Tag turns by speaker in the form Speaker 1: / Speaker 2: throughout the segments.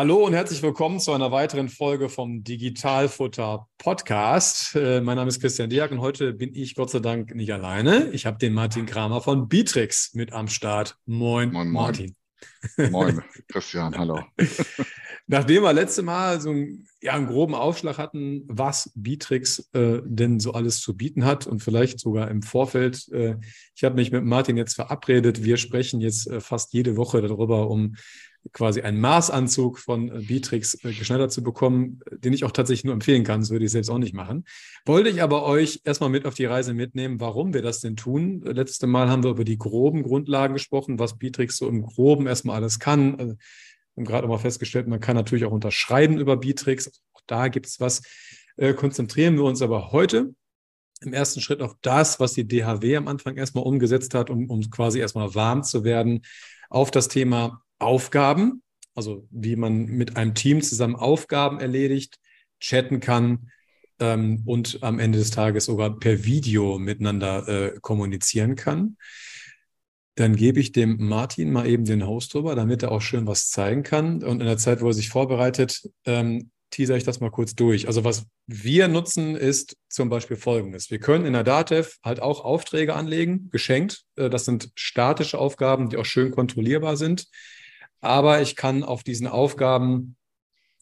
Speaker 1: Hallo und herzlich willkommen zu einer weiteren Folge vom Digitalfutter Podcast. Äh, mein Name ist Christian Diak und heute bin ich Gott sei Dank nicht alleine. Ich habe den Martin Kramer von Bitrix mit am Start. Moin, moin Martin.
Speaker 2: Moin, Christian, hallo.
Speaker 1: Nachdem wir letzte Mal so einen, ja, einen groben Aufschlag hatten, was Bitrix äh, denn so alles zu bieten hat und vielleicht sogar im Vorfeld, äh, ich habe mich mit Martin jetzt verabredet, wir sprechen jetzt äh, fast jede Woche darüber, um quasi einen Maßanzug von äh, Bitrix äh, geschneidert zu bekommen, den ich auch tatsächlich nur empfehlen kann, das würde ich selbst auch nicht machen. Wollte ich aber euch erstmal mit auf die Reise mitnehmen, warum wir das denn tun. Letztes Mal haben wir über die groben Grundlagen gesprochen, was Bitrix so im Groben erstmal alles kann. Also, wir haben gerade mal festgestellt, man kann natürlich auch unterschreiben über Bitrix. Also auch da gibt es was. Äh, konzentrieren wir uns aber heute im ersten Schritt auf das, was die DHW am Anfang erstmal umgesetzt hat, um, um quasi erstmal warm zu werden, auf das Thema Aufgaben, also wie man mit einem Team zusammen Aufgaben erledigt, chatten kann ähm, und am Ende des Tages sogar per Video miteinander äh, kommunizieren kann. Dann gebe ich dem Martin mal eben den Host drüber, damit er auch schön was zeigen kann. Und in der Zeit, wo er sich vorbereitet, ähm, teaser ich das mal kurz durch. Also was wir nutzen, ist zum Beispiel Folgendes. Wir können in der Datev halt auch Aufträge anlegen, geschenkt. Äh, das sind statische Aufgaben, die auch schön kontrollierbar sind aber ich kann auf diesen Aufgaben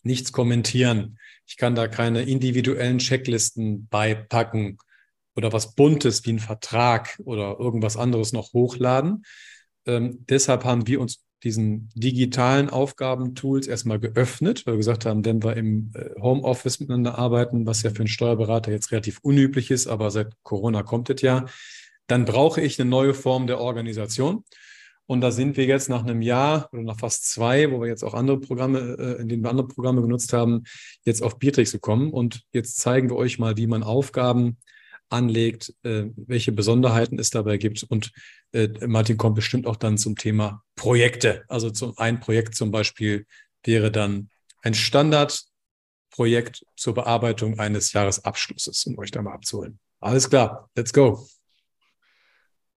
Speaker 1: nichts kommentieren. Ich kann da keine individuellen Checklisten beipacken oder was Buntes wie ein Vertrag oder irgendwas anderes noch hochladen. Ähm, deshalb haben wir uns diesen digitalen Aufgabentools erstmal geöffnet, weil wir gesagt haben, wenn wir im äh, Homeoffice miteinander arbeiten, was ja für einen Steuerberater jetzt relativ unüblich ist, aber seit Corona kommt es ja, dann brauche ich eine neue Form der Organisation. Und da sind wir jetzt nach einem Jahr oder nach fast zwei, wo wir jetzt auch andere Programme, äh, in denen wir andere Programme genutzt haben, jetzt auf Biertrix gekommen. Und jetzt zeigen wir euch mal, wie man Aufgaben anlegt, äh, welche Besonderheiten es dabei gibt. Und äh, Martin kommt bestimmt auch dann zum Thema Projekte. Also zum, ein Projekt zum Beispiel wäre dann ein Standardprojekt zur Bearbeitung eines Jahresabschlusses, um euch da mal abzuholen. Alles klar, let's go.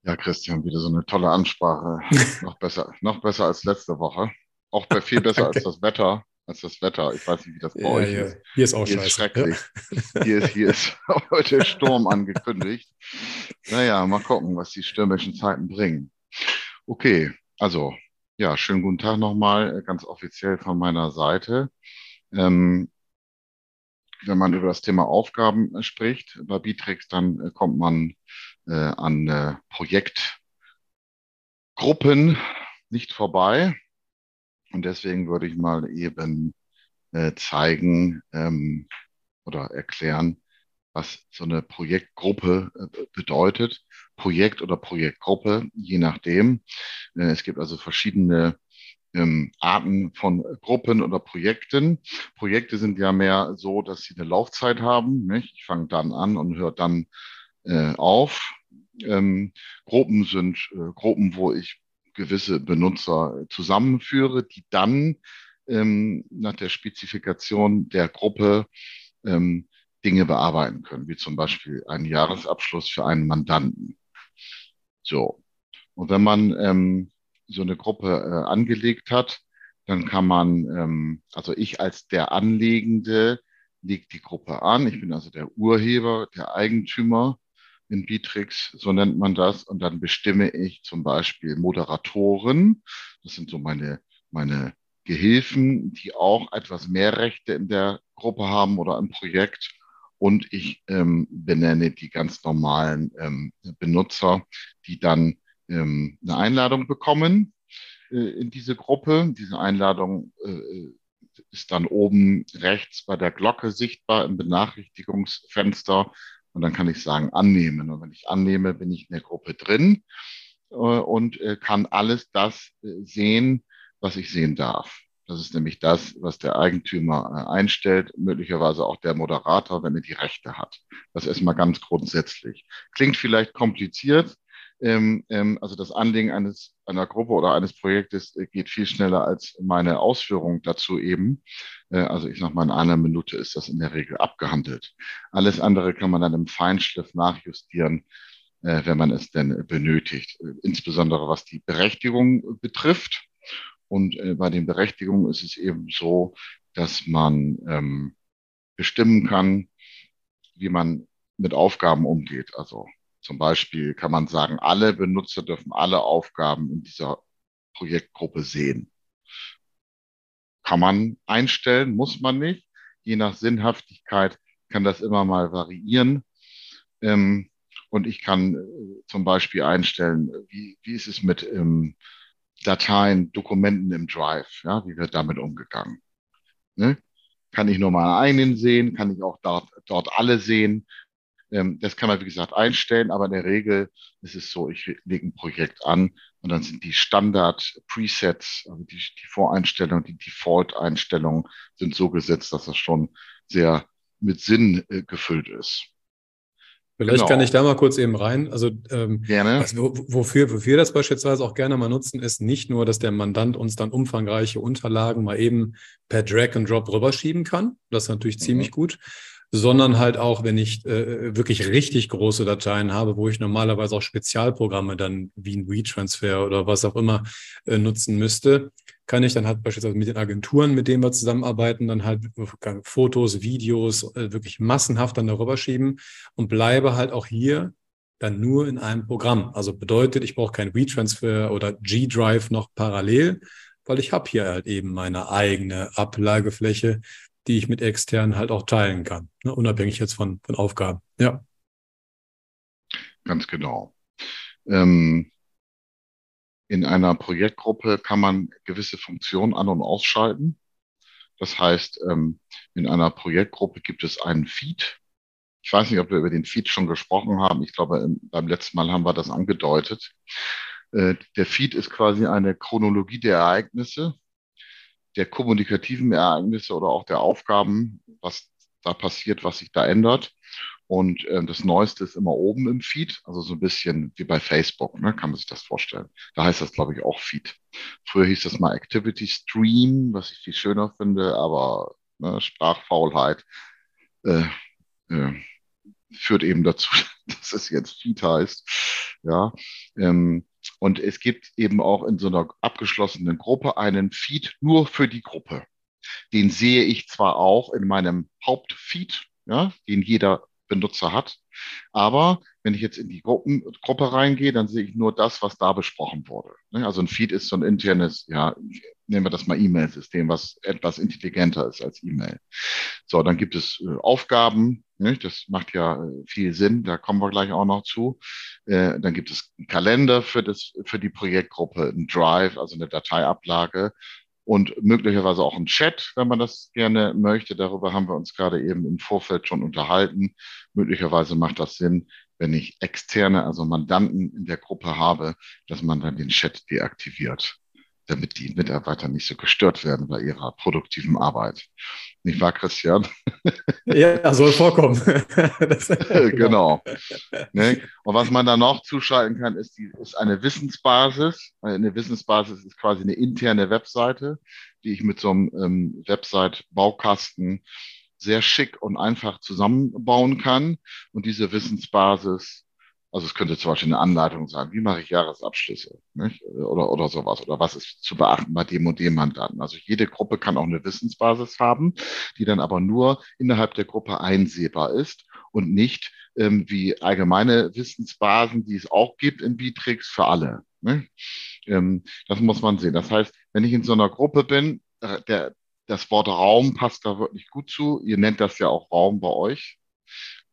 Speaker 2: Ja, Christian, wieder so eine tolle Ansprache. noch besser, noch besser als letzte Woche. Auch bei viel besser als das Wetter. Als das Wetter. Ich weiß nicht, wie das bei ja, euch ja. ist.
Speaker 1: Hier ist auch hier
Speaker 2: scheiße. Ist schrecklich. Ja. Hier ist, hier ist heute Sturm angekündigt. Naja, mal gucken, was die stürmischen Zeiten bringen. Okay, also, ja, schönen guten Tag nochmal, äh, ganz offiziell von meiner Seite. Ähm, wenn man über das Thema Aufgaben äh, spricht bei Bitrix, dann äh, kommt man äh, an äh, Projektgruppen nicht vorbei. Und deswegen würde ich mal eben äh, zeigen ähm, oder erklären, was so eine Projektgruppe äh, bedeutet. Projekt oder Projektgruppe, je nachdem. Äh, es gibt also verschiedene ähm, Arten von Gruppen oder Projekten. Projekte sind ja mehr so, dass sie eine Laufzeit haben. Ich fange dann an und höre dann äh, auf. Ähm, Gruppen sind äh, Gruppen, wo ich gewisse Benutzer zusammenführe, die dann ähm, nach der Spezifikation der Gruppe ähm, Dinge bearbeiten können, wie zum Beispiel einen Jahresabschluss für einen Mandanten. So. Und wenn man ähm, so eine Gruppe äh, angelegt hat, dann kann man, ähm, also ich als der Anlegende legt die Gruppe an. Ich bin also der Urheber, der Eigentümer in Bitrix, so nennt man das. Und dann bestimme ich zum Beispiel Moderatoren. Das sind so meine, meine Gehilfen, die auch etwas mehr Rechte in der Gruppe haben oder im Projekt. Und ich ähm, benenne die ganz normalen ähm, Benutzer, die dann ähm, eine Einladung bekommen äh, in diese Gruppe. Diese Einladung äh, ist dann oben rechts bei der Glocke sichtbar im Benachrichtigungsfenster. Und dann kann ich sagen, annehmen. Und wenn ich annehme, bin ich in der Gruppe drin äh, und äh, kann alles das äh, sehen, was ich sehen darf. Das ist nämlich das, was der Eigentümer einstellt, möglicherweise auch der Moderator, wenn er die Rechte hat. Das erstmal ganz grundsätzlich. Klingt vielleicht kompliziert. Ähm, ähm, also das Anlegen eines, einer Gruppe oder eines Projektes geht viel schneller als meine Ausführung dazu eben. Äh, also ich sag mal, in einer Minute ist das in der Regel abgehandelt. Alles andere kann man dann im Feinschliff nachjustieren, wenn man es denn benötigt. Insbesondere was die Berechtigung betrifft. Und äh, bei den Berechtigungen ist es eben so, dass man ähm, bestimmen kann, wie man mit Aufgaben umgeht. Also zum Beispiel kann man sagen, alle Benutzer dürfen alle Aufgaben in dieser Projektgruppe sehen. Kann man einstellen, muss man nicht. Je nach Sinnhaftigkeit kann das immer mal variieren. Ähm, und ich kann äh, zum Beispiel einstellen, wie, wie ist es mit ähm, Dateien, Dokumenten im Drive, ja, wie wird damit umgegangen? Ne? Kann ich nur mal einen sehen, kann ich auch dort, dort alle sehen. Ähm, das kann man, wie gesagt, einstellen, aber in der Regel ist es so, ich lege ein Projekt an und dann sind die Standard-Presets, also die, die Voreinstellungen, die Default-Einstellungen sind so gesetzt, dass das schon sehr mit Sinn äh, gefüllt ist.
Speaker 1: Vielleicht genau. kann ich da mal kurz eben rein. Also ähm, gerne. Was, wofür, wofür das beispielsweise auch gerne mal nutzen, ist nicht nur, dass der Mandant uns dann umfangreiche Unterlagen mal eben per Drag and Drop rüberschieben kann. Das ist natürlich mhm. ziemlich gut. Sondern halt auch, wenn ich äh, wirklich richtig große Dateien habe, wo ich normalerweise auch Spezialprogramme dann wie ein WeTransfer oder was auch immer äh, nutzen müsste, kann ich dann halt beispielsweise mit den Agenturen, mit denen wir zusammenarbeiten, dann halt Fotos, Videos äh, wirklich massenhaft dann darüber schieben und bleibe halt auch hier dann nur in einem Programm. Also bedeutet, ich brauche kein WeTransfer oder G-Drive noch parallel, weil ich habe hier halt eben meine eigene Ablagefläche, die ich mit externen halt auch teilen kann, ne? unabhängig jetzt von, von Aufgaben. Ja.
Speaker 2: Ganz genau. Ähm, in einer Projektgruppe kann man gewisse Funktionen an- und ausschalten. Das heißt, ähm, in einer Projektgruppe gibt es einen Feed. Ich weiß nicht, ob wir über den Feed schon gesprochen haben. Ich glaube, beim letzten Mal haben wir das angedeutet. Äh, der Feed ist quasi eine Chronologie der Ereignisse, der kommunikativen Ereignisse oder auch der Aufgaben, was da passiert, was sich da ändert. Und äh, das Neueste ist immer oben im Feed, also so ein bisschen wie bei Facebook, ne, kann man sich das vorstellen. Da heißt das, glaube ich, auch Feed. Früher hieß das mal Activity Stream, was ich viel schöner finde, aber ne, Sprachfaulheit äh, äh, führt eben dazu, dass es jetzt Feed heißt. Ja, ähm, und es gibt eben auch in so einer abgeschlossenen Gruppe einen Feed nur für die Gruppe. Den sehe ich zwar auch in meinem Hauptfeed, ja, den jeder Benutzer hat. Aber wenn ich jetzt in die Gruppen, Gruppe reingehe, dann sehe ich nur das, was da besprochen wurde. Ne? Also ein Feed ist so ein internes, ja, nehmen wir das mal E-Mail-System, was etwas intelligenter ist als E-Mail. So, dann gibt es äh, Aufgaben, ne? das macht ja äh, viel Sinn, da kommen wir gleich auch noch zu. Äh, dann gibt es einen Kalender für, das, für die Projektgruppe, ein Drive, also eine Dateiablage und möglicherweise auch ein Chat, wenn man das gerne möchte. Darüber haben wir uns gerade eben im Vorfeld schon unterhalten. Möglicherweise macht das Sinn, wenn ich externe, also Mandanten in der Gruppe habe, dass man dann den Chat deaktiviert damit die Mitarbeiter nicht so gestört werden bei ihrer produktiven Arbeit. Nicht wahr, Christian?
Speaker 1: Ja, soll vorkommen.
Speaker 2: genau. Ne? Und was man da noch zuschalten kann, ist, die, ist eine Wissensbasis. Eine Wissensbasis ist quasi eine interne Webseite, die ich mit so einem ähm, Website-Baukasten sehr schick und einfach zusammenbauen kann. Und diese Wissensbasis also es könnte zum Beispiel eine Anleitung sein, wie mache ich Jahresabschlüsse nicht? Oder, oder sowas. Oder was ist zu beachten bei dem und dem Mandanten. Also jede Gruppe kann auch eine Wissensbasis haben, die dann aber nur innerhalb der Gruppe einsehbar ist und nicht ähm, wie allgemeine Wissensbasen, die es auch gibt in Bitrix für alle. Ähm, das muss man sehen. Das heißt, wenn ich in so einer Gruppe bin, äh, der, das Wort Raum passt da wirklich gut zu. Ihr nennt das ja auch Raum bei euch.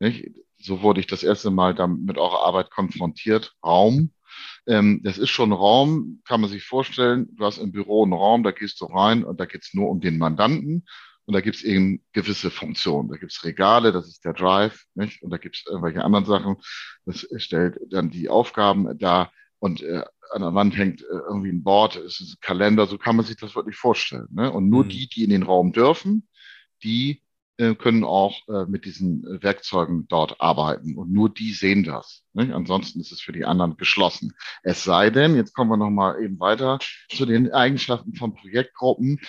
Speaker 2: Nicht? So wurde ich das erste Mal dann mit eurer Arbeit konfrontiert. Raum. Ähm, das ist schon Raum, kann man sich vorstellen. Du hast im Büro einen Raum, da gehst du rein und da geht's nur um den Mandanten. Und da gibt's eben gewisse Funktionen. Da gibt's Regale, das ist der Drive, nicht? Und da gibt's irgendwelche anderen Sachen. Das stellt dann die Aufgaben dar. Und äh, an der Wand hängt äh, irgendwie ein Board, es ist ein Kalender, so kann man sich das wirklich vorstellen. Ne? Und nur mhm. die, die in den Raum dürfen, die können auch äh, mit diesen äh, Werkzeugen dort arbeiten. Und nur die sehen das. Ne? Ansonsten ist es für die anderen geschlossen. Es sei denn, jetzt kommen wir nochmal eben weiter zu den Eigenschaften von Projektgruppen.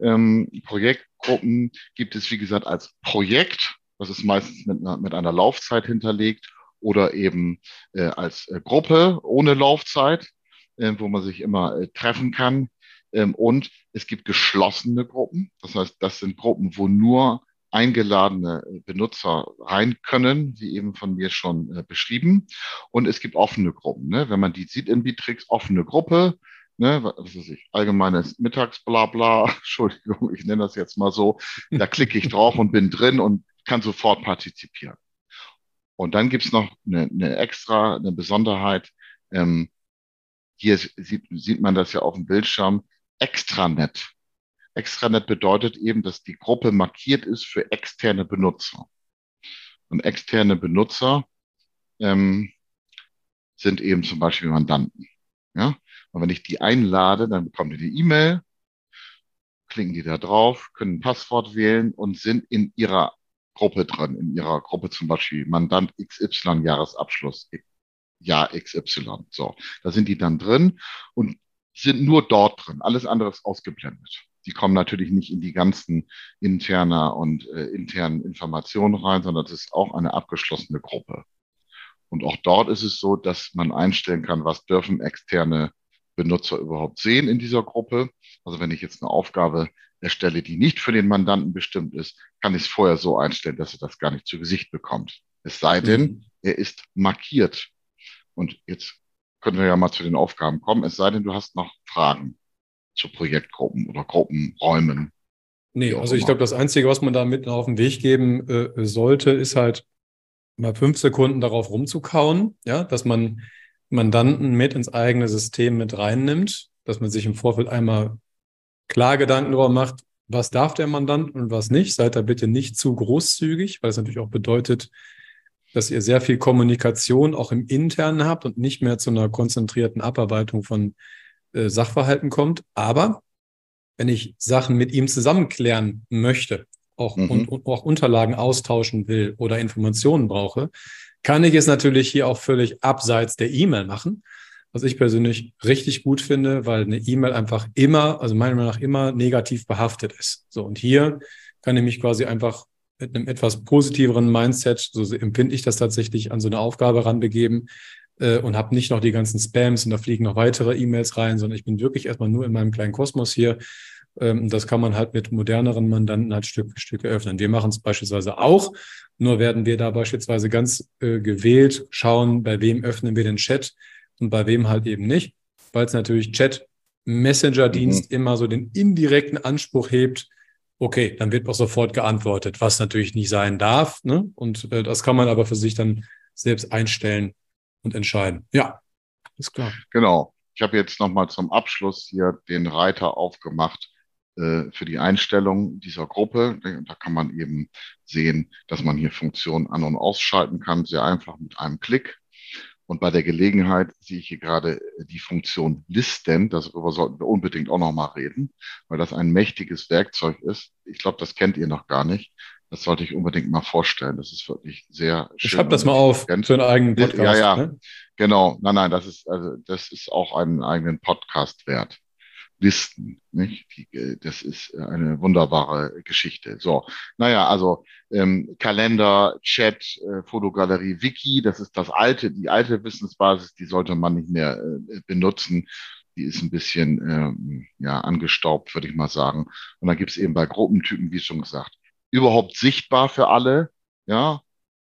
Speaker 2: Ähm, Projektgruppen gibt es, wie gesagt, als Projekt. Das ist meistens mit einer, mit einer Laufzeit hinterlegt oder eben äh, als äh, Gruppe ohne Laufzeit, äh, wo man sich immer äh, treffen kann. Ähm, und es gibt geschlossene Gruppen. Das heißt, das sind Gruppen, wo nur eingeladene Benutzer rein können, wie eben von mir schon äh, beschrieben. Und es gibt offene Gruppen. Ne? Wenn man die sieht in Bitrix, offene Gruppe, ne, was weiß ich, allgemeines Mittagsblabla, Entschuldigung, ich nenne das jetzt mal so, da klicke ich drauf und bin drin und kann sofort partizipieren. Und dann gibt's noch eine, eine extra, eine Besonderheit. Ähm, hier sieht, sieht man das ja auf dem Bildschirm. Extranet. Extranet bedeutet eben, dass die Gruppe markiert ist für externe Benutzer. Und externe Benutzer ähm, sind eben zum Beispiel Mandanten. Ja? Und wenn ich die einlade, dann bekommen die die E-Mail, klicken die da drauf, können ein Passwort wählen und sind in ihrer Gruppe drin, in ihrer Gruppe zum Beispiel Mandant XY Jahresabschluss, Jahr XY. So, da sind die dann drin und sind nur dort drin. Alles andere ist ausgeblendet. Die kommen natürlich nicht in die ganzen interner und äh, internen Informationen rein, sondern das ist auch eine abgeschlossene Gruppe. Und auch dort ist es so, dass man einstellen kann, was dürfen externe Benutzer überhaupt sehen in dieser Gruppe. Also wenn ich jetzt eine Aufgabe erstelle, die nicht für den Mandanten bestimmt ist, kann ich es vorher so einstellen, dass er das gar nicht zu Gesicht bekommt. Es sei denn, mhm. er ist markiert. Und jetzt können wir ja mal zu den Aufgaben kommen. Es sei denn, du hast noch Fragen zu Projektgruppen oder Gruppenräumen.
Speaker 1: Nee, also ich glaube, das Einzige, was man da mit auf den Weg geben äh, sollte, ist halt mal fünf Sekunden darauf rumzukauen, ja, dass man Mandanten mit ins eigene System mit reinnimmt, dass man sich im Vorfeld einmal klar Gedanken darüber macht, was darf der Mandant und was nicht. Seid da bitte nicht zu großzügig, weil es natürlich auch bedeutet, dass ihr sehr viel Kommunikation auch im Internen habt und nicht mehr zu einer konzentrierten Abarbeitung von äh, Sachverhalten kommt. Aber wenn ich Sachen mit ihm zusammen klären möchte, auch, mhm. und, und auch Unterlagen austauschen will oder Informationen brauche, kann ich es natürlich hier auch völlig abseits der E-Mail machen. Was ich persönlich richtig gut finde, weil eine E-Mail einfach immer, also meiner Meinung nach immer negativ behaftet ist. So, und hier kann ich mich quasi einfach mit einem etwas positiveren Mindset, so empfinde ich das tatsächlich, an so eine Aufgabe ranbegeben, äh, und habe nicht noch die ganzen Spams und da fliegen noch weitere E-Mails rein, sondern ich bin wirklich erstmal nur in meinem kleinen Kosmos hier. Ähm, das kann man halt mit moderneren Mandanten halt Stück für Stück öffnen. Wir machen es beispielsweise auch, nur werden wir da beispielsweise ganz äh, gewählt schauen, bei wem öffnen wir den Chat und bei wem halt eben nicht, weil es natürlich Chat Messenger-Dienst mhm. immer so den indirekten Anspruch hebt, okay, dann wird auch sofort geantwortet, was natürlich nicht sein darf. Ne? Und äh, das kann man aber für sich dann selbst einstellen, und entscheiden. Ja, ist klar.
Speaker 2: Genau. Ich habe jetzt nochmal zum Abschluss hier den Reiter aufgemacht äh, für die Einstellung dieser Gruppe. Da kann man eben sehen, dass man hier Funktionen an- und ausschalten kann, sehr einfach mit einem Klick. Und bei der Gelegenheit sehe ich hier gerade die Funktion Listen. Darüber sollten wir unbedingt auch nochmal reden, weil das ein mächtiges Werkzeug ist. Ich glaube, das kennt ihr noch gar nicht. Das sollte ich unbedingt mal vorstellen. Das ist wirklich sehr
Speaker 1: schön. Schreib das mal auf für einen eigenen Podcast.
Speaker 2: Ja, ja, ne? genau. Nein, nein, das ist, also, das ist auch einen eigenen Podcast wert. Listen, nicht? Die, das ist eine wunderbare Geschichte. So, naja, also ähm, Kalender, Chat, äh, Fotogalerie, Wiki, das ist das alte, die alte Wissensbasis, die sollte man nicht mehr äh, benutzen. Die ist ein bisschen ähm, ja, angestaubt, würde ich mal sagen. Und dann gibt es eben bei Gruppentypen, wie schon gesagt, überhaupt sichtbar für alle, ja,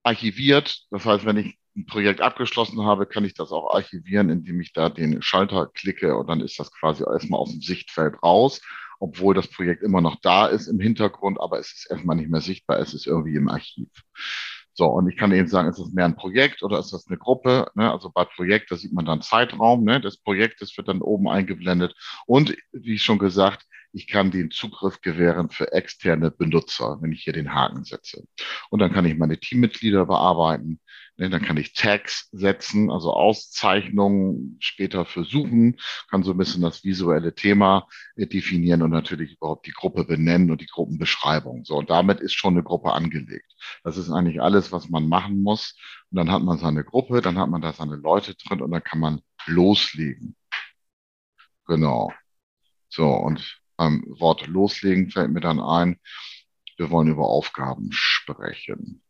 Speaker 2: archiviert. Das heißt, wenn ich ein Projekt abgeschlossen habe, kann ich das auch archivieren, indem ich da den Schalter klicke und dann ist das quasi erstmal aus dem Sichtfeld raus, obwohl das Projekt immer noch da ist im Hintergrund, aber es ist erstmal nicht mehr sichtbar, es ist irgendwie im Archiv. So, und ich kann eben sagen, ist das mehr ein Projekt oder ist das eine Gruppe? Ne? Also bei Projekt, da sieht man dann Zeitraum ne? des Projektes, wird dann oben eingeblendet. Und wie schon gesagt, ich kann den Zugriff gewähren für externe Benutzer, wenn ich hier den Haken setze. Und dann kann ich meine Teammitglieder bearbeiten. Ne, dann kann ich Tags setzen, also Auszeichnungen später für Suchen, kann so ein bisschen das visuelle Thema äh, definieren und natürlich überhaupt die Gruppe benennen und die Gruppenbeschreibung. So, und damit ist schon eine Gruppe angelegt. Das ist eigentlich alles, was man machen muss. Und dann hat man seine Gruppe, dann hat man da seine Leute drin und dann kann man loslegen. Genau. So, und beim Wort loslegen fällt mir dann ein, wir wollen über Aufgaben sprechen.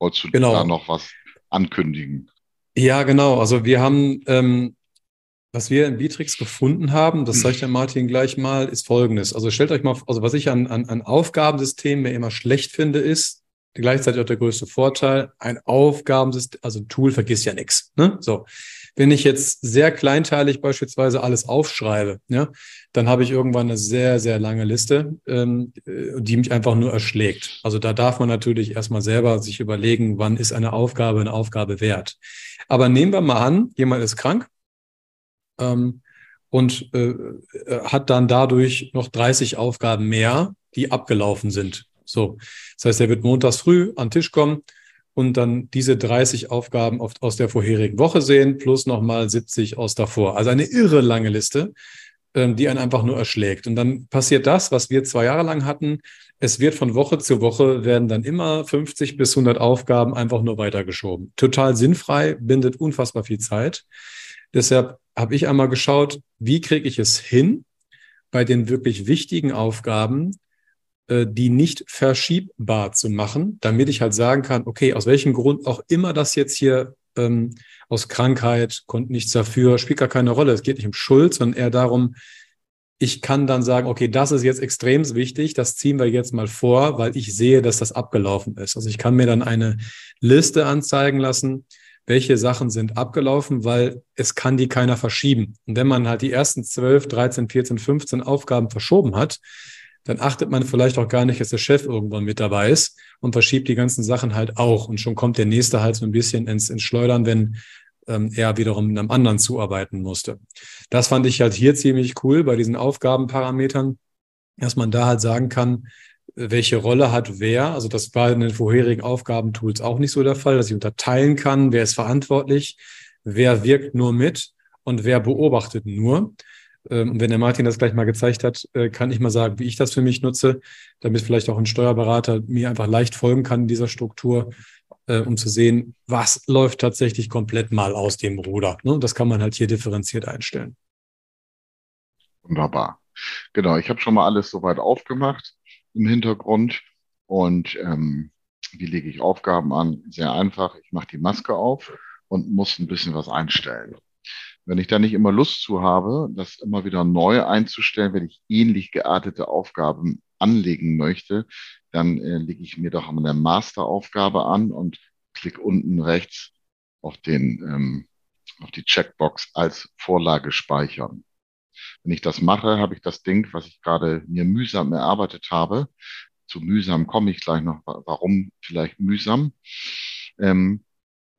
Speaker 2: Wolltest du genau. da noch was ankündigen?
Speaker 1: Ja, genau. Also wir haben, ähm, was wir in Bitrix gefunden haben, das zeigt der Martin gleich mal, ist folgendes. Also stellt euch mal, also was ich an, an, an Aufgabensystemen mir immer schlecht finde, ist, gleichzeitig auch der größte Vorteil, ein Aufgabensystem, also ein Tool vergisst ja nichts. Ne? So. Wenn ich jetzt sehr kleinteilig beispielsweise alles aufschreibe, ja, dann habe ich irgendwann eine sehr, sehr lange Liste, ähm, äh, die mich einfach nur erschlägt. Also da darf man natürlich erstmal selber sich überlegen, wann ist eine Aufgabe eine Aufgabe wert. Aber nehmen wir mal an, jemand ist krank ähm, und äh, äh hat dann dadurch noch 30 Aufgaben mehr, die abgelaufen sind. So, das heißt, er wird montags früh an den Tisch kommen und dann diese 30 Aufgaben aus der vorherigen Woche sehen, plus nochmal 70 aus davor. Also eine irre lange Liste, ähm, die einen einfach nur erschlägt. Und dann passiert das, was wir zwei Jahre lang hatten. Es wird von Woche zu Woche werden dann immer 50 bis 100 Aufgaben einfach nur weitergeschoben. Total sinnfrei, bindet unfassbar viel Zeit. Deshalb habe ich einmal geschaut, wie kriege ich es hin, bei den wirklich wichtigen Aufgaben die nicht verschiebbar zu machen, damit ich halt sagen kann, okay, aus welchem Grund auch immer das jetzt hier ähm, aus Krankheit, konnte nichts dafür, spielt gar keine Rolle. Es geht nicht um Schuld, sondern eher darum, ich kann dann sagen, okay, das ist jetzt extrem wichtig, das ziehen wir jetzt mal vor, weil ich sehe, dass das abgelaufen ist. Also ich kann mir dann eine Liste anzeigen lassen, welche Sachen sind abgelaufen, weil es kann die keiner verschieben. Und wenn man halt die ersten 12, 13, 14, 15 Aufgaben verschoben hat, dann achtet man vielleicht auch gar nicht, dass der Chef irgendwann mit dabei ist und verschiebt die ganzen Sachen halt auch. Und schon kommt der nächste halt so ein bisschen ins, ins Schleudern, wenn ähm, er wiederum einem anderen zuarbeiten musste. Das fand ich halt hier ziemlich cool bei diesen Aufgabenparametern, dass man da halt sagen kann, welche Rolle hat wer. Also das war in den vorherigen Aufgabentools auch nicht so der Fall, dass ich unterteilen kann, wer ist verantwortlich, wer wirkt nur mit und wer beobachtet nur. Ähm, und wenn der Martin das gleich mal gezeigt hat, äh, kann ich mal sagen, wie ich das für mich nutze, damit vielleicht auch ein Steuerberater mir einfach leicht folgen kann in dieser Struktur, äh, um zu sehen, was läuft tatsächlich komplett mal aus dem Ruder. Ne? Das kann man halt hier differenziert einstellen.
Speaker 2: Wunderbar. Genau, ich habe schon mal alles soweit aufgemacht im Hintergrund. Und ähm, wie lege ich Aufgaben an? Sehr einfach. Ich mache die Maske auf und muss ein bisschen was einstellen. Wenn ich da nicht immer Lust zu habe, das immer wieder neu einzustellen, wenn ich ähnlich geartete Aufgaben anlegen möchte, dann äh, lege ich mir doch eine Masteraufgabe an und klicke unten rechts auf den ähm, auf die Checkbox als Vorlage speichern. Wenn ich das mache, habe ich das Ding, was ich gerade mir mühsam erarbeitet habe. Zu mühsam komme ich gleich noch. Warum vielleicht mühsam? Ähm,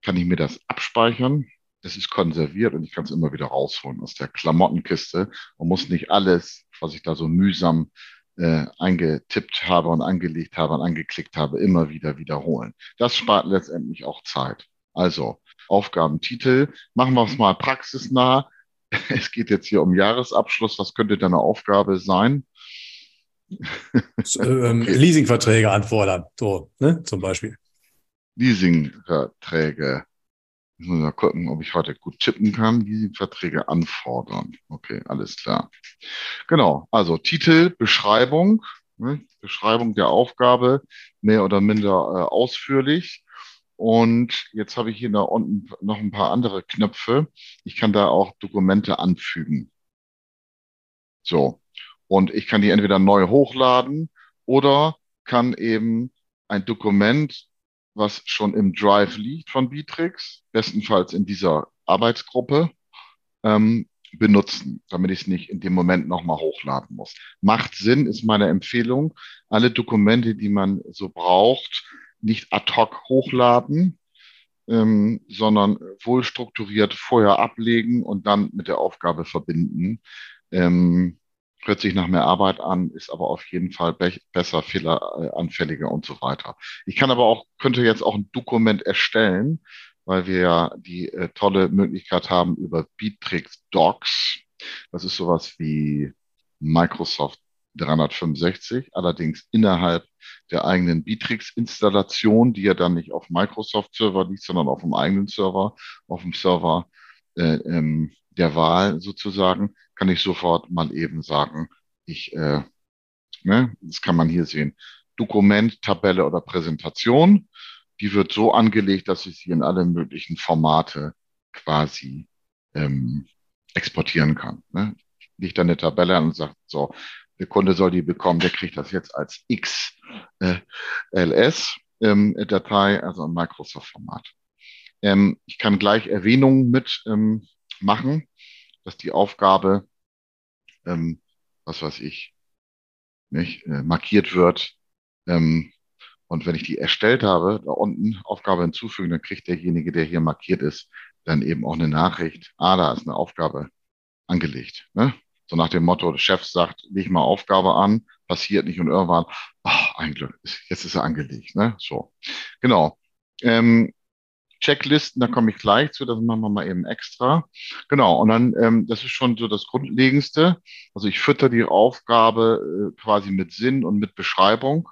Speaker 2: kann ich mir das abspeichern es ist konserviert und ich kann es immer wieder rausholen aus der Klamottenkiste und muss nicht alles, was ich da so mühsam äh, eingetippt habe und angelegt habe und angeklickt habe, immer wieder wiederholen. Das spart letztendlich auch Zeit. Also Aufgabentitel, machen wir es mal praxisnah. Es geht jetzt hier um Jahresabschluss. Was könnte deine Aufgabe sein?
Speaker 1: ähm, okay. Leasingverträge anfordern, so, ne, zum Beispiel.
Speaker 2: Leasingverträge ich muss mal gucken, ob ich heute gut tippen kann. Leasingverträge anfordern. Okay, alles klar. Genau, also Titel, Beschreibung, ne? Beschreibung der Aufgabe, mehr oder minder äh, ausführlich. Und jetzt habe ich hier da unten noch ein paar andere Knöpfe. Ich kann da auch Dokumente anfügen. So. Und ich kann die entweder neu hochladen oder kann eben ein Dokument was schon im Drive liegt von Bitrix, bestenfalls in dieser Arbeitsgruppe, ähm, benutzen, damit ich es nicht in dem Moment nochmal hochladen muss. Macht Sinn, ist meine Empfehlung. Alle Dokumente, die man so braucht, nicht ad hoc hochladen, ähm, sondern wohl strukturiert vorher ablegen und dann mit der Aufgabe verbinden. Ähm, hört sich nach mehr Arbeit an, ist aber auf jeden Fall be besser, fehleranfälliger und so weiter. Ich kann aber auch, könnte jetzt auch ein Dokument erstellen, weil wir ja die äh, tolle Möglichkeit haben über Beatrix Docs. Das ist sowas wie Microsoft 365, allerdings innerhalb der eigenen Bitrix-Installation, die ja dann nicht auf Microsoft-Server liegt, sondern auf dem eigenen Server, auf dem Server äh, ähm, der Wahl sozusagen, kann ich sofort mal eben sagen, ich, äh, ne, das kann man hier sehen, Dokument, Tabelle oder Präsentation, die wird so angelegt, dass ich sie in alle möglichen Formate quasi ähm, exportieren kann. Ne? Liegt da eine Tabelle an und sagt, so, der Kunde soll die bekommen, der kriegt das jetzt als XLS-Datei, ähm, also ein Microsoft-Format. Ähm, ich kann gleich Erwähnungen mit ähm, machen, dass die Aufgabe, ähm, was weiß ich, nicht, äh, markiert wird. Ähm, und wenn ich die erstellt habe, da unten Aufgabe hinzufügen, dann kriegt derjenige, der hier markiert ist, dann eben auch eine Nachricht. Ah, da ist eine Aufgabe angelegt. Ne? So nach dem Motto, der Chef sagt, leg mal Aufgabe an, passiert nicht und irgendwann, ach, ein Glück, jetzt ist er angelegt. Ne? So, genau. Ähm, Checklisten, da komme ich gleich zu, das machen wir mal eben extra. Genau, und dann, ähm, das ist schon so das Grundlegendste. Also ich fütter die Aufgabe äh, quasi mit Sinn und mit Beschreibung.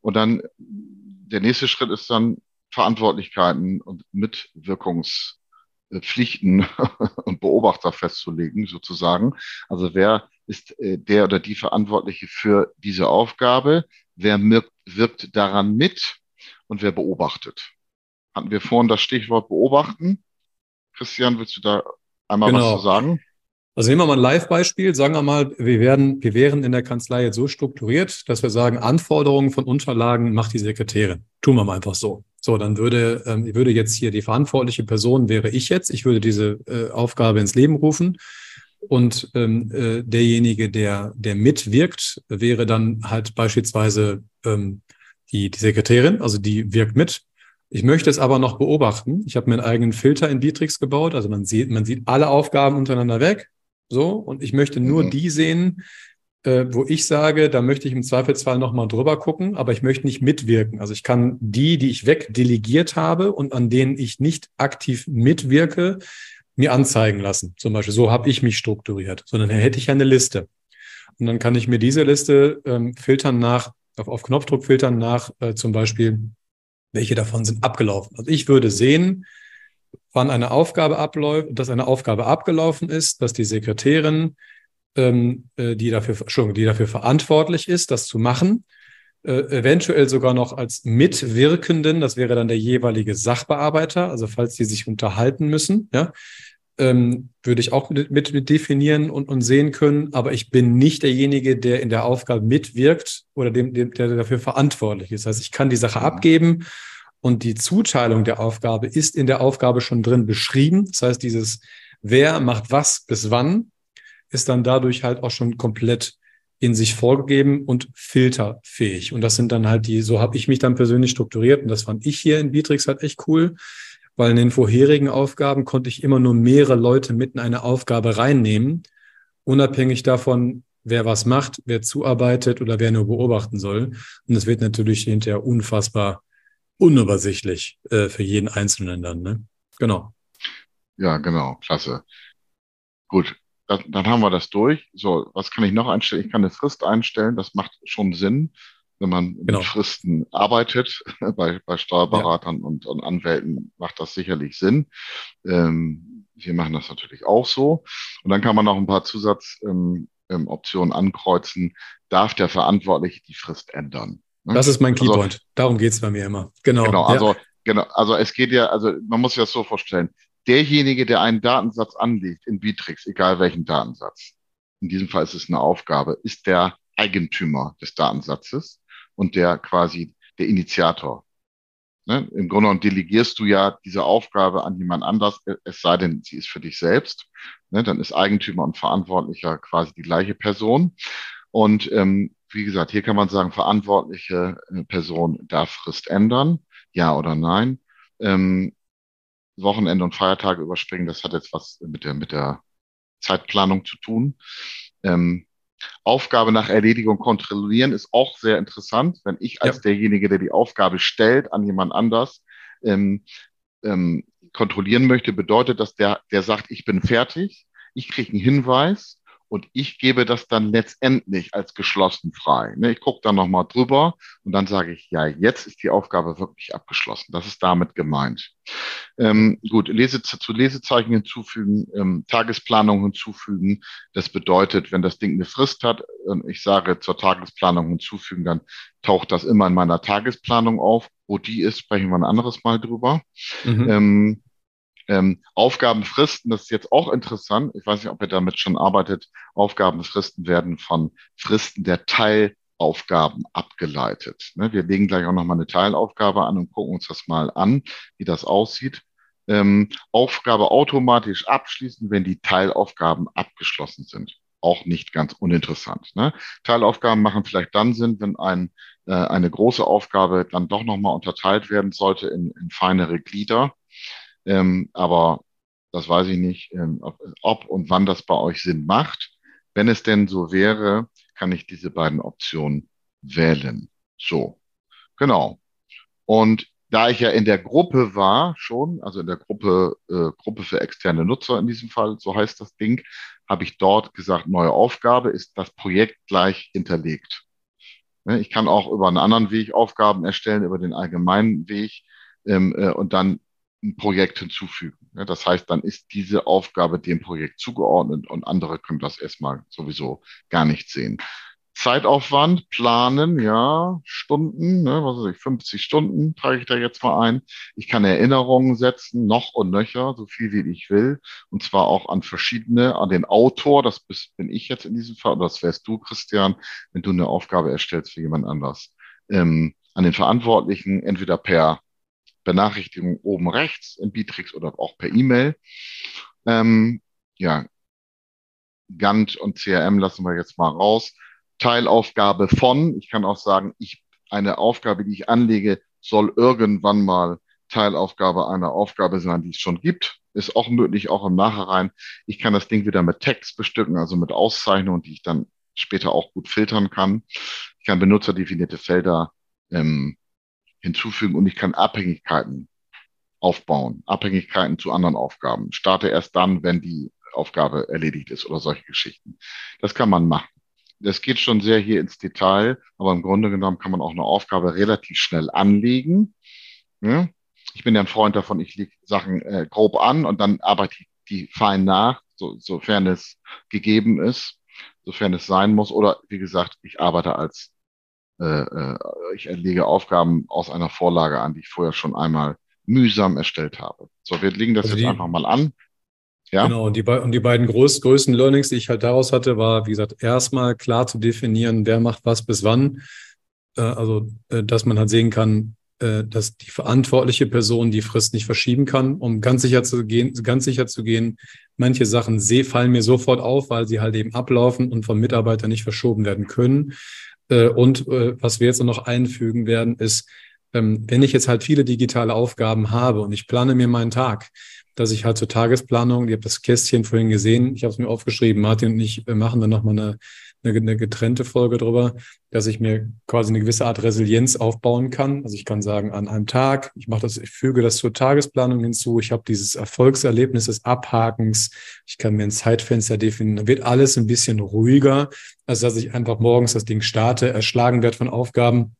Speaker 2: Und dann der nächste Schritt ist dann Verantwortlichkeiten und Mitwirkungs äh, Pflichten und Beobachter festzulegen, sozusagen. Also wer ist äh, der oder die Verantwortliche für diese Aufgabe? Wer wirkt, wirkt daran mit und wer beobachtet? Hatten wir vorhin das Stichwort beobachten? Christian, willst du da einmal genau. was zu sagen?
Speaker 1: Also nehmen wir mal ein Live-Beispiel. Sagen wir mal, wir werden, wir wären in der Kanzlei jetzt so strukturiert, dass wir sagen, Anforderungen von Unterlagen macht die Sekretärin. Tun wir mal einfach so. So, dann würde, ähm, würde jetzt hier die verantwortliche Person wäre ich jetzt. Ich würde diese äh, Aufgabe ins Leben rufen. Und ähm, äh, derjenige, der, der mitwirkt, wäre dann halt beispielsweise ähm, die, die Sekretärin, also die wirkt mit. Ich möchte es aber noch beobachten. Ich habe mir einen eigenen Filter in Bitrix gebaut. Also man sieht, man sieht alle Aufgaben untereinander weg. So, und ich möchte nur mhm. die sehen, äh, wo ich sage, da möchte ich im Zweifelsfall nochmal drüber gucken, aber ich möchte nicht mitwirken. Also ich kann die, die ich wegdelegiert habe und an denen ich nicht aktiv mitwirke, mir anzeigen lassen. Zum Beispiel, so habe ich mich strukturiert, sondern hätte ich eine Liste. Und dann kann ich mir diese Liste ähm, filtern nach, auf, auf Knopfdruck filtern nach, äh, zum Beispiel, welche davon sind abgelaufen. Also ich würde sehen, wann eine Aufgabe abläuft, dass eine Aufgabe abgelaufen ist, dass die Sekretärin, ähm, äh, die dafür, die dafür verantwortlich ist, das zu machen, äh, eventuell sogar noch als Mitwirkenden, das wäre dann der jeweilige Sachbearbeiter, also falls die sich unterhalten müssen, ja, ähm, würde ich auch mit, mit, definieren und, und sehen können, aber ich bin nicht derjenige, der in der Aufgabe mitwirkt oder dem, dem, der dafür verantwortlich ist. Das heißt, ich kann die Sache abgeben und die Zuteilung der Aufgabe ist in der Aufgabe schon drin beschrieben. Das heißt, dieses wer macht was bis wann ist dann dadurch halt auch schon komplett in sich vorgegeben und filterfähig. Und das sind dann halt die, so habe ich mich dann persönlich strukturiert und das fand ich hier in Bitrix halt echt cool weil in den vorherigen Aufgaben konnte ich immer nur mehrere Leute mit in eine Aufgabe reinnehmen, unabhängig davon, wer was macht, wer zuarbeitet oder wer nur beobachten soll. Und es wird natürlich hinterher unfassbar unübersichtlich äh, für jeden Einzelnen dann. Ne? Genau.
Speaker 2: Ja, genau, klasse. Gut, dann, dann haben wir das durch. So, was kann ich noch einstellen? Ich kann eine Frist einstellen, das macht schon Sinn wenn man genau. mit Fristen arbeitet, bei, bei Steuerberatern ja. und, und, Anwälten macht das sicherlich Sinn. Ähm, wir machen das natürlich auch so. Und dann kann man noch ein paar Zusatzoptionen ähm, ähm, ankreuzen. Darf der Verantwortliche die Frist ändern?
Speaker 1: Ne? Das ist mein also Keypoint. Also, Darum geht es bei mir immer. Genau.
Speaker 2: Genau, also, ja. genau, also es geht ja, also man muss sich das so vorstellen. Derjenige, der einen Datensatz anlegt in Bitrix, egal welchen Datensatz, in diesem Fall ist es eine Aufgabe, ist der Eigentümer des Datensatzes und der quasi der Initiator. Ne? Im Grunde genommen delegierst du ja diese Aufgabe an jemand anders, es sei denn, sie ist für dich selbst. Ne? Dann ist Eigentümer und Verantwortlicher quasi die gleiche Person. Und ähm, wie gesagt, hier kann man sagen, verantwortliche äh, Person darf Frist ändern, ja oder nein. Ähm, Wochenende und Feiertage überspringen, das hat jetzt was mit der, mit der Zeitplanung zu tun. Ähm, Aufgabe nach Erledigung kontrollieren ist auch sehr interessant, wenn ich als ja. derjenige, der die Aufgabe stellt, an jemand anders ähm, ähm, kontrollieren möchte, bedeutet, dass der, der sagt, ich bin fertig, ich kriege einen Hinweis und ich gebe das dann letztendlich als geschlossen frei. Ne, ich gucke dann nochmal drüber und dann sage ich, ja, jetzt ist die Aufgabe wirklich abgeschlossen. Das ist damit gemeint. Ähm, gut, Lese, zu Lesezeichen hinzufügen, ähm, Tagesplanung hinzufügen. Das bedeutet, wenn das Ding eine Frist hat und ich sage zur Tagesplanung hinzufügen, dann taucht das immer in meiner Tagesplanung auf. Wo die ist, sprechen wir ein anderes Mal drüber. Mhm. Ähm, ähm, Aufgabenfristen, das ist jetzt auch interessant. Ich weiß nicht, ob ihr damit schon arbeitet. Aufgabenfristen werden von Fristen der Teilaufgaben abgeleitet. Ne, wir legen gleich auch nochmal eine Teilaufgabe an und gucken uns das mal an, wie das aussieht. Ähm, Aufgabe automatisch abschließen, wenn die Teilaufgaben abgeschlossen sind. Auch nicht ganz uninteressant. Ne? Teilaufgaben machen vielleicht dann Sinn, wenn ein, äh, eine große Aufgabe dann doch nochmal unterteilt werden sollte in, in feinere Glieder. Ähm, aber das weiß ich nicht, ähm, ob, ob und wann das bei euch Sinn macht. Wenn es denn so wäre, kann ich diese beiden Optionen wählen. So, genau. Und da ich ja in der Gruppe war schon, also in der Gruppe, äh, Gruppe für externe Nutzer in diesem Fall, so heißt das Ding, habe ich dort gesagt, neue Aufgabe ist das Projekt gleich hinterlegt. Ne, ich kann auch über einen anderen Weg Aufgaben erstellen, über den allgemeinen Weg ähm, äh, und dann ein Projekt hinzufügen. Das heißt, dann ist diese Aufgabe dem Projekt zugeordnet und andere können das erstmal sowieso gar nicht sehen. Zeitaufwand, planen, ja, Stunden, ne, was weiß ich, 50 Stunden trage ich da jetzt mal ein. Ich kann Erinnerungen setzen, noch und nöcher, so viel wie ich will. Und zwar auch an verschiedene, an den Autor, das bin ich jetzt in diesem Fall, oder das wärst du, Christian, wenn du eine Aufgabe erstellst für jemand anders. Ähm, an den Verantwortlichen, entweder per Benachrichtigung oben rechts in Bitrix oder auch per E-Mail. Ähm, ja, Gantt und CRM lassen wir jetzt mal raus. Teilaufgabe von, ich kann auch sagen, ich, eine Aufgabe, die ich anlege, soll irgendwann mal Teilaufgabe einer Aufgabe sein, die es schon gibt. Ist auch möglich, auch im Nachhinein. Ich kann das Ding wieder mit Text bestücken, also mit Auszeichnungen, die ich dann später auch gut filtern kann. Ich kann benutzerdefinierte Felder ähm, hinzufügen und ich kann Abhängigkeiten aufbauen, Abhängigkeiten zu anderen Aufgaben. Starte erst dann, wenn die Aufgabe erledigt ist oder solche Geschichten. Das kann man machen. Das geht schon sehr hier ins Detail, aber im Grunde genommen kann man auch eine Aufgabe relativ schnell anlegen. Ja? Ich bin ja ein Freund davon, ich lege Sachen äh, grob an und dann arbeite ich die fein nach, so, sofern es gegeben ist, sofern es sein muss. Oder wie gesagt, ich arbeite als ich lege Aufgaben aus einer Vorlage an, die ich vorher schon einmal mühsam erstellt habe. So, wir legen das also jetzt die, einfach mal an.
Speaker 1: Ja? Genau, und die, und die beiden groß, größten Learnings, die ich halt daraus hatte, war, wie gesagt, erstmal klar zu definieren, wer macht was bis wann. Äh, also, äh, dass man halt sehen kann, äh, dass die verantwortliche Person die Frist nicht verschieben kann, um ganz sicher zu gehen, ganz sicher zu gehen. Manche Sachen fallen mir sofort auf, weil sie halt eben ablaufen und vom Mitarbeiter nicht verschoben werden können. Äh, und äh, was wir jetzt noch einfügen werden, ist, ähm, wenn ich jetzt halt viele digitale Aufgaben habe und ich plane mir meinen Tag, dass ich halt zur Tagesplanung, ihr habt das Kästchen vorhin gesehen, ich habe es mir aufgeschrieben, Martin und ich machen dann nochmal eine, eine, eine getrennte Folge drüber, dass ich mir quasi eine gewisse Art Resilienz aufbauen kann. Also ich kann sagen, an einem Tag, ich mache das, ich füge das zur Tagesplanung hinzu, ich habe dieses Erfolgserlebnis des Abhakens, ich kann mir ein Zeitfenster definieren, dann wird alles ein bisschen ruhiger, als dass ich einfach morgens das Ding starte, erschlagen werde von Aufgaben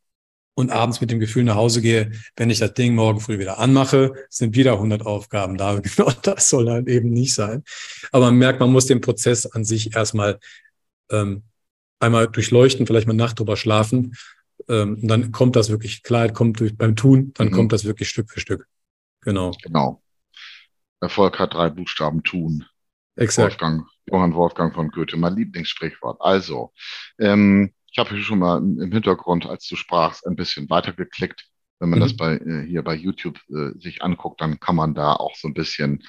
Speaker 1: und abends mit dem Gefühl nach Hause gehe, wenn ich das Ding morgen früh wieder anmache, sind wieder 100 Aufgaben da. Genau das soll halt eben nicht sein. Aber man merkt, man muss den Prozess an sich erstmal ähm, einmal durchleuchten, vielleicht mal Nacht drüber schlafen. Ähm, und dann kommt das wirklich, Klarheit kommt durch, beim Tun, dann mhm. kommt das wirklich Stück für Stück. Genau.
Speaker 2: Genau. Erfolg hat drei Buchstaben tun.
Speaker 1: Exakt.
Speaker 2: Wolfgang, Johann Wolfgang von Goethe, mein Lieblingssprichwort. Also, ähm, ich habe schon mal im Hintergrund, als du sprachst, ein bisschen weitergeklickt. Wenn man mhm. das bei, äh, hier bei YouTube äh, sich anguckt, dann kann man da auch so ein bisschen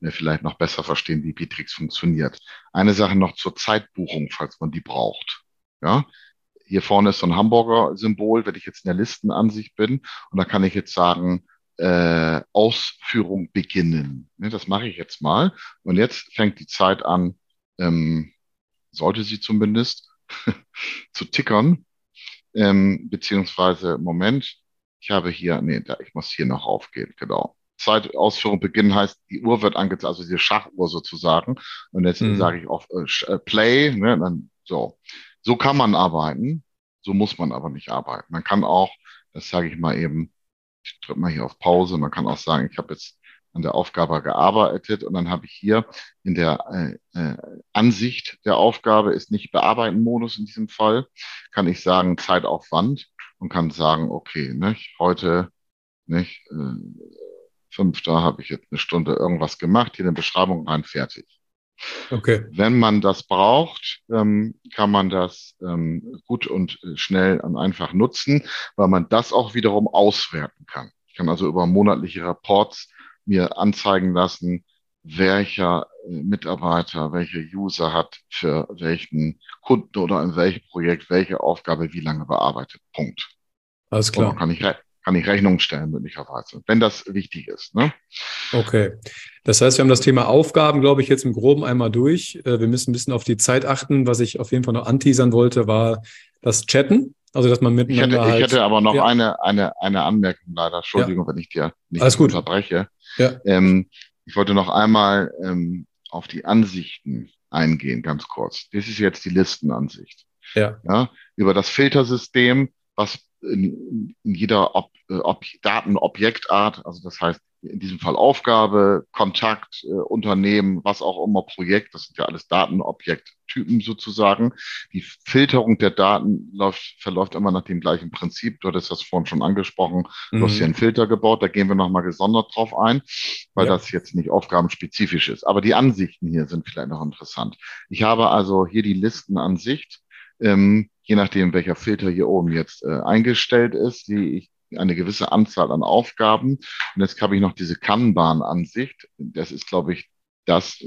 Speaker 2: äh, vielleicht noch besser verstehen, wie Bitrix funktioniert. Eine Sache noch zur Zeitbuchung, falls man die braucht. Ja, hier vorne ist so ein Hamburger-Symbol, wenn ich jetzt in der Listenansicht bin. Und da kann ich jetzt sagen, äh, Ausführung beginnen. Ne, das mache ich jetzt mal. Und jetzt fängt die Zeit an, ähm, sollte sie zumindest, zu tickern. Ähm, beziehungsweise, Moment, ich habe hier, nee, da, ich muss hier noch aufgehen, genau. Zeitausführung beginnen heißt, die Uhr wird angezeigt, also diese Schachuhr sozusagen. Und jetzt mhm. sage ich auf äh, äh, Play, ne, dann so. So kann man arbeiten, so muss man aber nicht arbeiten. Man kann auch, das sage ich mal eben, ich drücke mal hier auf Pause, man kann auch sagen, ich habe jetzt an der Aufgabe gearbeitet und dann habe ich hier in der äh, äh, Ansicht der Aufgabe ist nicht bearbeiten Modus in diesem Fall, kann ich sagen Zeitaufwand und kann sagen, okay, nicht, heute nicht, äh, fünfter habe ich jetzt eine Stunde irgendwas gemacht, hier eine Beschreibung rein, fertig. Okay. Wenn man das braucht, ähm, kann man das ähm, gut und äh, schnell und einfach nutzen, weil man das auch wiederum auswerten kann. Ich kann also über monatliche Reports mir anzeigen lassen, welcher Mitarbeiter, welcher User hat für welchen Kunden oder in welchem Projekt welche Aufgabe wie lange bearbeitet. Punkt.
Speaker 1: Alles klar.
Speaker 2: kann ich, kann ich Rechnung stellen, möglicherweise, wenn das wichtig ist. Ne?
Speaker 1: Okay. Das heißt, wir haben das Thema Aufgaben, glaube ich, jetzt im Groben einmal durch. Äh, wir müssen ein bisschen auf die Zeit achten. Was ich auf jeden Fall noch anteasern wollte, war das Chatten. Also, dass man miteinander.
Speaker 2: Ich hätte, halt, ich hätte aber noch ja. eine, eine, eine Anmerkung leider. Entschuldigung, ja. wenn ich dir nicht Alles gut. unterbreche. Ja. Ähm, ich wollte noch einmal ähm, auf die Ansichten eingehen, ganz kurz. Das ist jetzt die Listenansicht. Ja. ja über das Filtersystem, was in, in jeder Ob, äh, Ob, Datenobjektart, also das heißt in diesem Fall Aufgabe, Kontakt, äh, Unternehmen, was auch immer, Projekt, das sind ja alles Datenobjekttypen sozusagen. Die Filterung der Daten läuft, verläuft immer nach dem gleichen Prinzip. Du hattest das vorhin schon angesprochen. Du mhm. hast hier einen Filter gebaut, da gehen wir nochmal gesondert drauf ein, weil ja. das jetzt nicht aufgabenspezifisch ist. Aber die Ansichten hier sind vielleicht noch interessant. Ich habe also hier die Listenansicht. Ähm, je nachdem, welcher Filter hier oben jetzt äh, eingestellt ist, sehe ich eine gewisse Anzahl an Aufgaben. Und jetzt habe ich noch diese Kanban-Ansicht. Das ist, glaube ich, das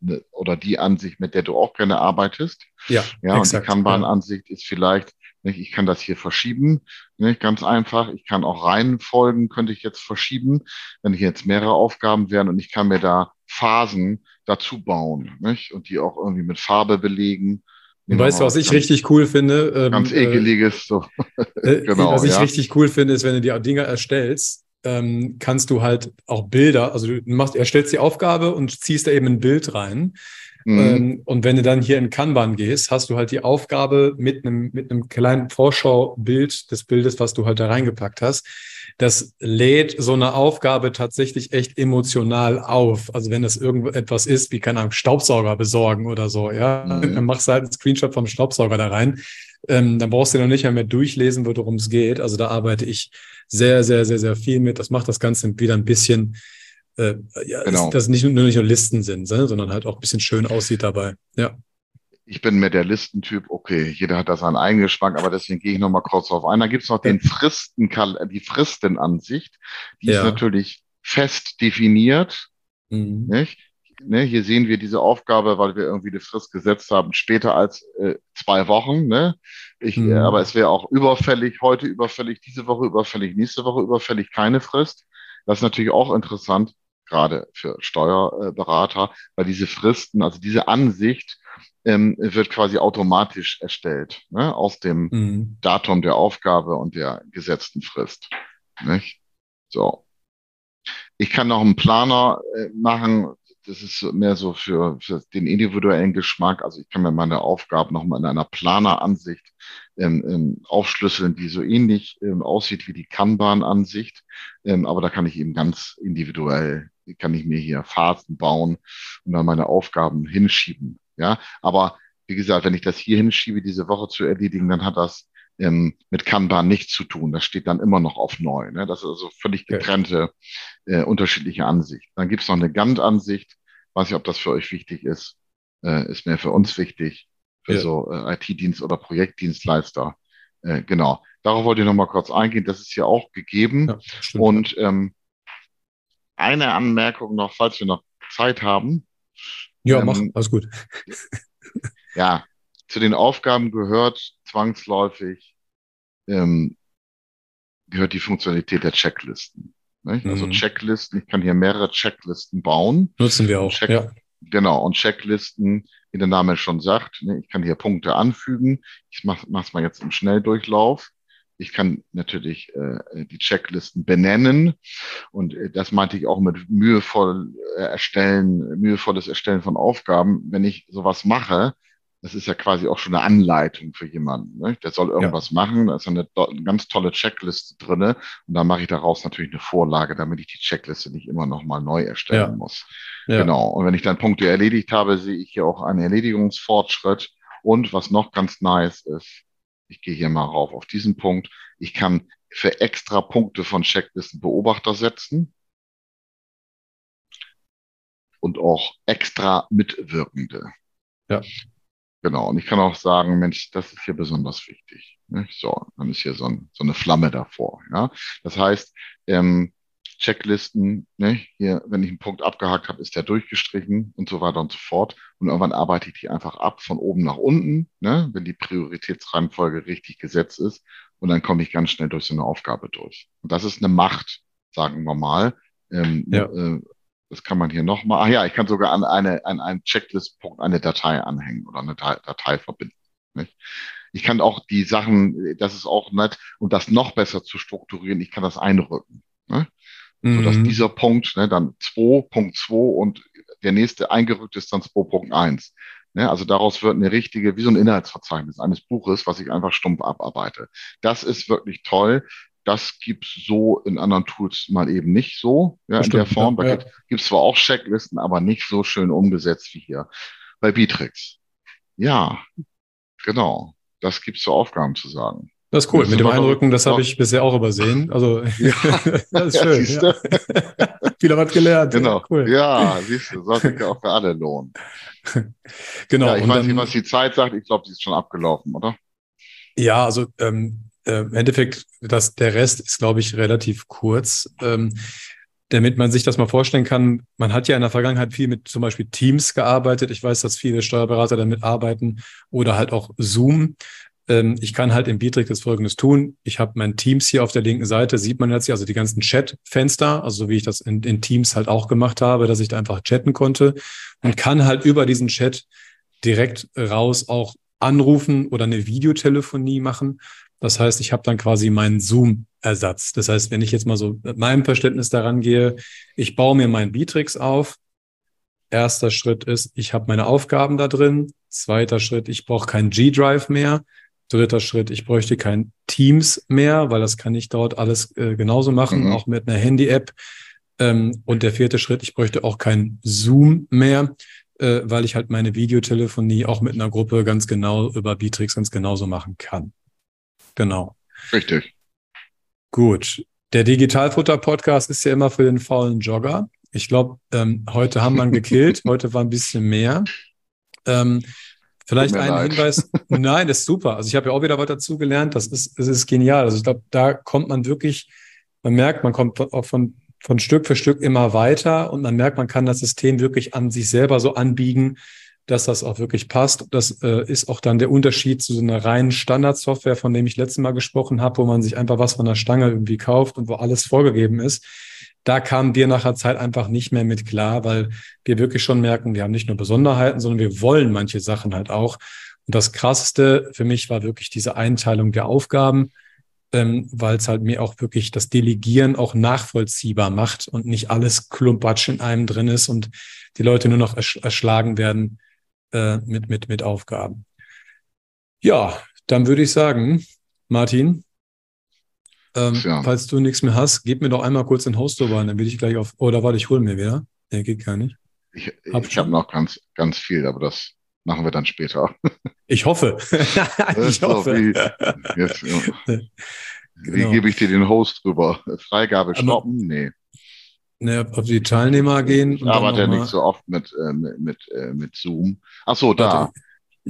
Speaker 2: ne, oder die Ansicht, mit der du auch gerne arbeitest. Ja, ja exakt, und die Kanban-Ansicht ist vielleicht, ich kann das hier verschieben, nicht, ganz einfach. Ich kann auch Reihenfolgen, könnte ich jetzt verschieben, wenn hier jetzt mehrere Aufgaben wären und ich kann mir da Phasen dazu bauen nicht, und die auch irgendwie mit Farbe belegen
Speaker 1: und weißt du, was ich richtig cool finde?
Speaker 2: Ähm, ganz äh, ekeliges. So.
Speaker 1: Äh, genau, was ich ja. richtig cool finde, ist, wenn du die Dinger erstellst, ähm, kannst du halt auch Bilder, also du machst, erstellst die Aufgabe und ziehst da eben ein Bild rein. Mhm. Ähm, und wenn du dann hier in Kanban gehst, hast du halt die Aufgabe mit einem, mit einem kleinen Vorschaubild des Bildes, was du halt da reingepackt hast. Das lädt so eine Aufgabe tatsächlich echt emotional auf. Also wenn das irgendetwas ist, wie, keine Ahnung, Staubsauger besorgen oder so, ja, mhm. dann machst du halt einen Screenshot vom Staubsauger da rein. Ähm, dann brauchst du noch nicht mehr durchlesen, worum es geht. Also da arbeite ich sehr, sehr, sehr, sehr viel mit. Das macht das Ganze wieder ein bisschen äh, ja, genau. dass nicht nur, nicht nur Listen sind, ne, sondern halt auch ein bisschen schön aussieht dabei. Ja.
Speaker 2: Ich bin mehr der Listentyp, okay, jeder hat da seinen eigenen Geschmack, aber deswegen gehe ich nochmal kurz drauf ein. Dann gibt es noch den Fristen, die Fristenansicht, die ja. ist natürlich fest definiert. Mhm. Nicht? Ne, hier sehen wir diese Aufgabe, weil wir irgendwie eine Frist gesetzt haben, später als äh, zwei Wochen. Ne? Ich, mhm. äh, aber es wäre auch überfällig, heute überfällig, diese Woche überfällig, nächste Woche überfällig, keine Frist. Das ist natürlich auch interessant gerade für Steuerberater, weil diese Fristen, also diese Ansicht ähm, wird quasi automatisch erstellt ne, aus dem mhm. Datum der Aufgabe und der gesetzten Frist. Nicht? So. Ich kann noch einen Planer äh, machen, das ist mehr so für, für den individuellen Geschmack. Also ich kann mir meine Aufgaben nochmal in einer Planeransicht ähm, ähm, aufschlüsseln, die so ähnlich ähm, aussieht wie die Kanban-Ansicht. Ähm, aber da kann ich eben ganz individuell, kann ich mir hier Phasen bauen und dann meine Aufgaben hinschieben. Ja, aber wie gesagt, wenn ich das hier hinschiebe, diese Woche zu erledigen, dann hat das ähm, mit Kanban nichts zu tun. Das steht dann immer noch auf neu. Ne? Das ist also völlig getrennte, äh, unterschiedliche Ansicht. Dann gibt es noch eine Gantt-Ansicht. Weiß nicht, ob das für euch wichtig ist. Äh, ist mehr für uns wichtig, für ja. so äh, IT-Dienst oder Projektdienstleister. Äh, genau. Darauf wollte ich noch mal kurz eingehen. Das ist hier auch gegeben. Ja, Und ähm, eine Anmerkung noch, falls wir noch Zeit haben.
Speaker 1: Ja, ähm, mach, alles gut.
Speaker 2: ja, zu den Aufgaben gehört zwangsläufig ähm, gehört die Funktionalität der Checklisten. Also mhm. Checklisten, ich kann hier mehrere Checklisten bauen.
Speaker 1: Nutzen wir auch. Check,
Speaker 2: ja. Genau, und Checklisten, wie der Name schon sagt, ich kann hier Punkte anfügen. Ich mache es mal jetzt im Schnelldurchlauf. Ich kann natürlich äh, die Checklisten benennen und äh, das meinte ich auch mit mühevoll äh, erstellen, mühevolles Erstellen von Aufgaben. Wenn ich sowas mache, das ist ja quasi auch schon eine Anleitung für jemanden. Ne? Der soll irgendwas ja. machen, da ist eine, eine, ganz tolle Checkliste drinne und dann mache ich daraus natürlich eine Vorlage, damit ich die Checkliste nicht immer nochmal neu erstellen ja. muss. Ja. Genau. Und wenn ich dann Punkte erledigt habe, sehe ich hier auch einen Erledigungsfortschritt. Und was noch ganz nice ist, ich gehe hier mal rauf auf diesen Punkt. Ich kann für extra Punkte von Checklisten Beobachter setzen und auch extra Mitwirkende. Ja. Genau. Und ich kann auch sagen, Mensch, das ist hier besonders wichtig. So, dann ist hier so, ein, so, eine Flamme davor. Ja? Das heißt, ähm, Checklisten, ne? hier, wenn ich einen Punkt abgehakt habe, ist der durchgestrichen und so weiter und so fort. Und irgendwann arbeite ich die einfach ab von oben nach unten, ne? wenn die Prioritätsreihenfolge richtig gesetzt ist. Und dann komme ich ganz schnell durch so eine Aufgabe durch. Und das ist eine Macht, sagen wir mal. Ähm, ja. äh, das kann man hier nochmal. Ach ja, ich kann sogar an eine, an einen Checklist-Punkt eine Datei anhängen oder eine Datei verbinden. Nicht? Ich kann auch die Sachen, das ist auch nett, und das noch besser zu strukturieren, ich kann das einrücken. Ne? Mhm. Sodass dieser Punkt ne, dann 2.2 und der nächste eingerückt ist dann 2.1. Ne? Also daraus wird eine richtige, wie so ein Inhaltsverzeichnis eines Buches, was ich einfach stumpf abarbeite. Das ist wirklich toll. Das gibt's so in anderen Tools mal eben nicht so, ja, Bestimmt, in der Form. Da ja. gibt es zwar auch Checklisten, aber nicht so schön umgesetzt wie hier bei Bitrix. Ja, genau. Das gibt's zu Aufgaben zu sagen.
Speaker 1: Das ist cool. Mit dem Einrücken, das habe ich bisher auch übersehen. Also, ja, das ist schön. Ja, ja. Viel hat gelernt.
Speaker 2: Genau. Cool. Ja, siehst du, sollte sich auch für alle lohnen. genau. Ja, ich weiß dann, nicht, was die Zeit sagt. Ich glaube, die ist schon abgelaufen, oder?
Speaker 1: Ja, also ähm, äh, im Endeffekt, das, der Rest ist, glaube ich, relativ kurz. Ähm, damit man sich das mal vorstellen kann, man hat ja in der Vergangenheit viel mit zum Beispiel Teams gearbeitet. Ich weiß, dass viele Steuerberater damit arbeiten oder halt auch Zoom. Ähm, ich kann halt im Bitrix das Folgendes tun. Ich habe mein Teams hier auf der linken Seite, sieht man jetzt hier, also die ganzen Chat-Fenster, also so wie ich das in, in Teams halt auch gemacht habe, dass ich da einfach chatten konnte und kann halt über diesen Chat direkt raus auch anrufen oder eine Videotelefonie machen. Das heißt, ich habe dann quasi meinen Zoom-Ersatz. Das heißt, wenn ich jetzt mal so mit meinem Verständnis daran gehe, ich baue mir meinen Bitrix auf. Erster Schritt ist, ich habe meine Aufgaben da drin. Zweiter Schritt, ich brauche keinen G-Drive mehr. Dritter Schritt, ich bräuchte kein Teams mehr, weil das kann ich dort alles äh, genauso machen, mhm. auch mit einer Handy-App. Ähm, und der vierte Schritt, ich bräuchte auch kein Zoom mehr, äh, weil ich halt meine Videotelefonie auch mit einer Gruppe ganz genau über Bitrix ganz genauso machen kann. Genau.
Speaker 2: Richtig.
Speaker 1: Gut. Der Digitalfutter-Podcast ist ja immer für den faulen Jogger. Ich glaube, ähm, heute haben wir ihn gekillt. heute war ein bisschen mehr. Ähm, Vielleicht ein leid. Hinweis. Nein, das ist super. Also ich habe ja auch wieder was dazu gelernt. Das ist, das ist genial. Also ich glaube, da kommt man wirklich, man merkt, man kommt auch von, von Stück für Stück immer weiter und man merkt, man kann das System wirklich an sich selber so anbiegen, dass das auch wirklich passt. Das äh, ist auch dann der Unterschied zu so einer reinen Standardsoftware, von dem ich letztes Mal gesprochen habe, wo man sich einfach was von der Stange irgendwie kauft und wo alles vorgegeben ist da kamen wir nach einer Zeit einfach nicht mehr mit klar, weil wir wirklich schon merken, wir haben nicht nur Besonderheiten, sondern wir wollen manche Sachen halt auch. Und das Krasseste für mich war wirklich diese Einteilung der Aufgaben, ähm, weil es halt mir auch wirklich das Delegieren auch nachvollziehbar macht und nicht alles Klumpatsch in einem drin ist und die Leute nur noch ersch erschlagen werden äh, mit, mit, mit Aufgaben. Ja, dann würde ich sagen, Martin, ähm, ja. Falls du nichts mehr hast, gib mir doch einmal kurz den rein, dann will ich gleich auf. Oder warte, ich hole mir wieder. Der geht gar nicht.
Speaker 2: Ich, hab ich habe noch ganz, ganz viel, aber das machen wir dann später.
Speaker 1: Ich hoffe. ich hoffe. Wie,
Speaker 2: jetzt, ja. wie genau. gebe ich dir den Host drüber? Freigabe stoppen? Nee.
Speaker 1: Ne, auf die Teilnehmer gehen.
Speaker 2: Ich arbeite ja nicht so oft mit, äh, mit, mit, äh, mit Zoom. Ach so, da.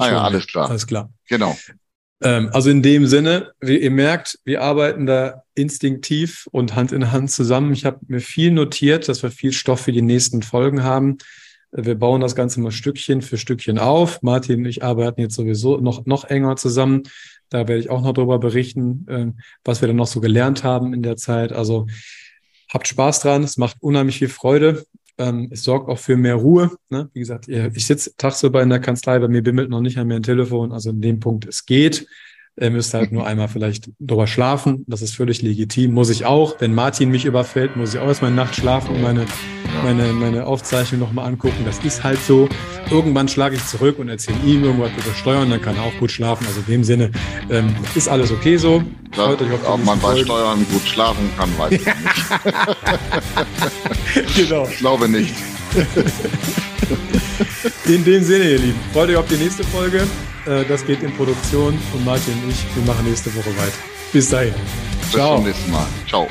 Speaker 2: Ah ja, alles klar.
Speaker 1: Alles klar.
Speaker 2: Genau.
Speaker 1: Ähm, also in dem Sinne, wie ihr merkt, wir arbeiten da instinktiv und Hand in Hand zusammen. Ich habe mir viel notiert, dass wir viel Stoff für die nächsten Folgen haben. Wir bauen das Ganze mal Stückchen für Stückchen auf. Martin und ich arbeiten jetzt sowieso noch, noch enger zusammen. Da werde ich auch noch darüber berichten, äh, was wir dann noch so gelernt haben in der Zeit. Also habt Spaß dran. Es macht unheimlich viel Freude. Ähm, es sorgt auch für mehr Ruhe. Ne? Wie gesagt, ich sitze tagsüber in der Kanzlei, bei mir bimmelt noch nicht an mir ein Telefon. Also in dem Punkt, es geht. Ihr müsst halt nur einmal vielleicht drüber schlafen. Das ist völlig legitim. Muss ich auch. Wenn Martin mich überfällt, muss ich auch erstmal Nacht schlafen und meine, meine, meine Aufzeichnung nochmal angucken. Das ist halt so. Irgendwann schlage ich zurück und erzähle ihm irgendwas über Steuern, dann kann er auch gut schlafen. Also in dem Sinne ähm, ist alles okay so.
Speaker 2: Das, ob man bei Folgen. Steuern gut schlafen kann, weiß ich nicht. genau. Ich glaube nicht.
Speaker 1: In dem Sinne, ihr Lieben, freut euch auf die nächste Folge. Äh, das geht in Produktion und Martin und ich, wir machen nächste Woche weiter. Bis dahin.
Speaker 2: Bis Ciao. zum nächsten Mal. Ciao.